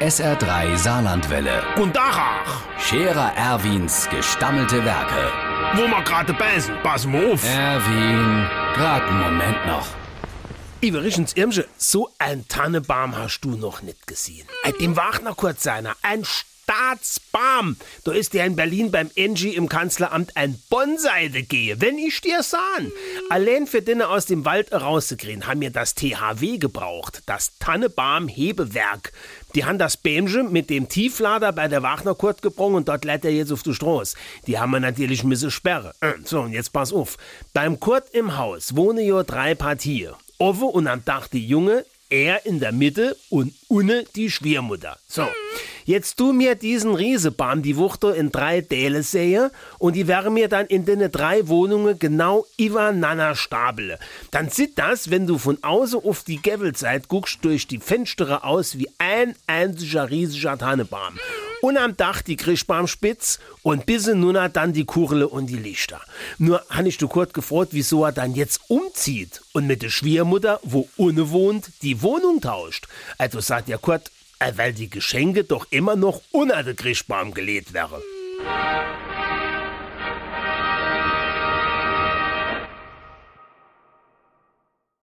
SR3 Saarlandwelle. Und Dachach, Scherer Erwins gestammelte Werke. wo wir gerade beißen, pass mal auf. Erwin, grad einen Moment noch. Iverichens Irmsche, so ein Tannebaum hast du noch nicht gesehen. Äh, Dem Wagner kurz seiner, ein Staatsbaum. Da ist der in Berlin beim Engie im Kanzleramt ein Bonsai gehe, wenn ich dir sahen. Allein für Dinne aus dem Wald rauszukriegen, haben wir das THW gebraucht, das Tannebaum Hebewerk. Die haben das Bämsche mit dem Tieflader bei der Wagner Kurt gebrungen und dort leitet er jetzt auf die Straße. Die haben wir natürlich müsse sperre. Äh, So, und jetzt pass auf. Beim Kurt im Haus wohnen ja drei Partien. Owe und am Dach die Junge, er in der Mitte und unne die Schwiegermutter. So, jetzt tu mir diesen Riesebaum die Wuchter in drei Däle sähe und die wären mir dann in den drei Wohnungen genau übereinander stapele. Dann sieht das, wenn du von außen auf die Gevelzeit guckst, durch die Fenster aus wie ein einziger riesiger Tannebaum. Und am Dach die Krischbaumspitz und bisse nun dann die Kurle und die Lichter. Nur han ich du kurz gefragt, wieso er dann jetzt umzieht und mit der Schwiegermutter, wo ohne wohnt, die Wohnung tauscht. Also sagt der Kurt, äh, weil die Geschenke doch immer noch unter den Krischbaum gelegt wären.